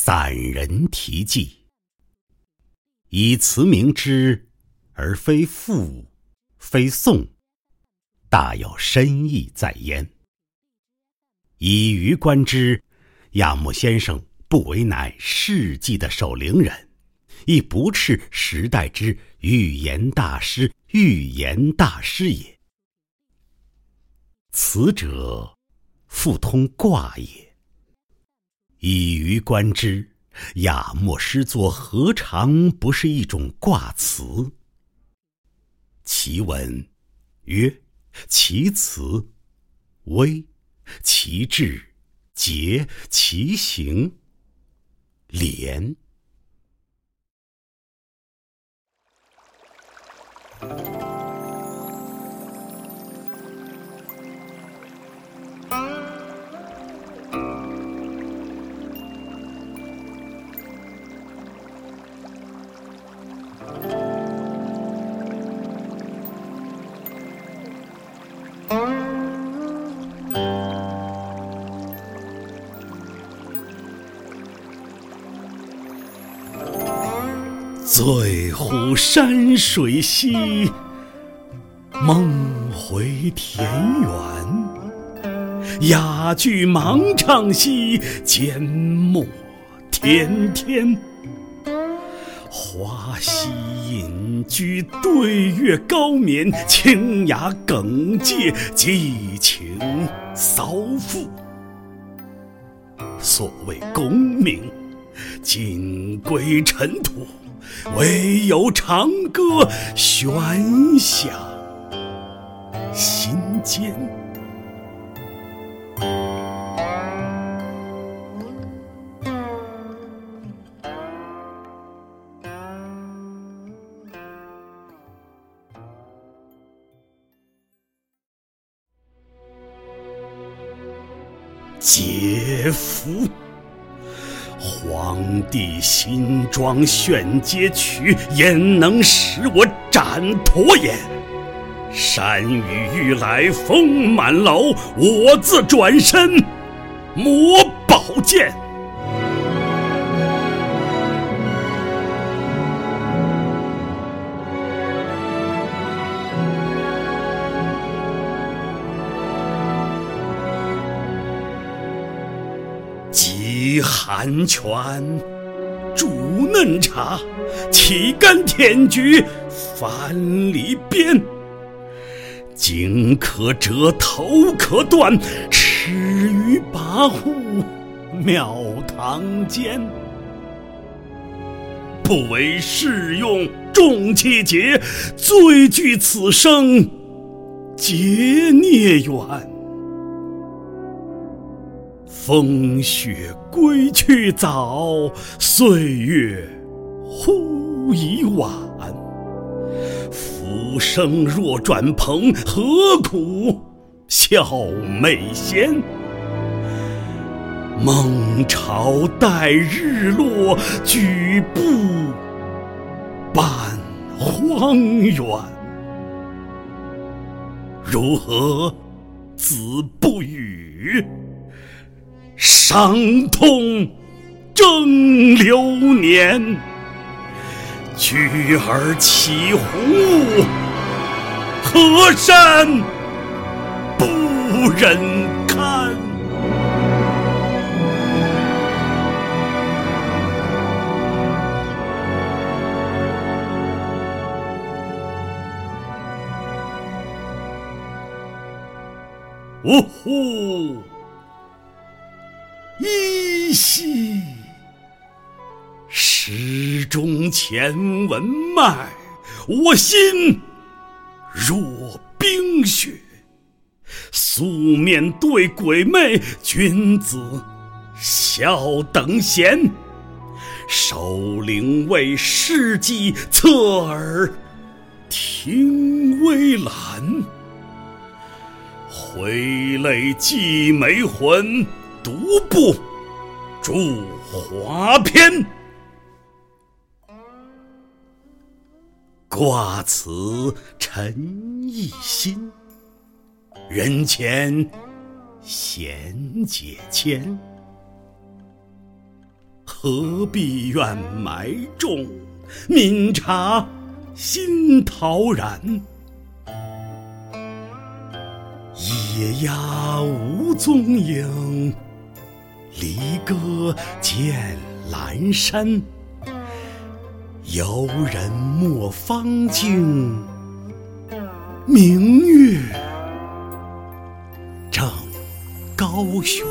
散人题记，以词明之，而非赋，非颂，大有深意在焉。以余观之，亚木先生不为乃世纪的守灵人，亦不斥时代之预言大师，预言大师也。此者，复通卦也。以余观之，雅墨诗作何尝不是一种卦辞？其文曰：其辞微，其志节，其行廉。醉乎山水兮，梦回田园。雅句芒唱兮，缄默天天。花溪隐居，对月高眠。清雅耿介，寄情骚赋。所谓功名，尽归尘土。唯有长歌悬响心间。嗟夫！皇帝新装炫街曲，焉能使我斩陀也？山雨欲来风满楼，我自转身磨宝剑。集寒泉，煮嫩茶，岂甘舔菊，翻篱边。颈可折，头可断，尺余跋扈，庙堂间。不为世用，重气节，最惧此生劫孽缘。风雪归去早，岁月忽已晚。浮生若转蓬，何苦笑媚仙？梦潮待日落，举步半荒原。如何子不语？伤痛正流年，举而起鸿雾，河山不忍堪。呜呼！依稀，时中前文脉，我心若冰雪。素面对鬼魅，君子笑等闲。守灵为世纪，侧耳听微澜。回泪寄梅魂。独步著华篇，卦辞沉意心，人前贤解谦。何必怨埋众？明察心陶然。野鸭无踪影，离歌见阑珊。游人莫方惊，明月正高悬。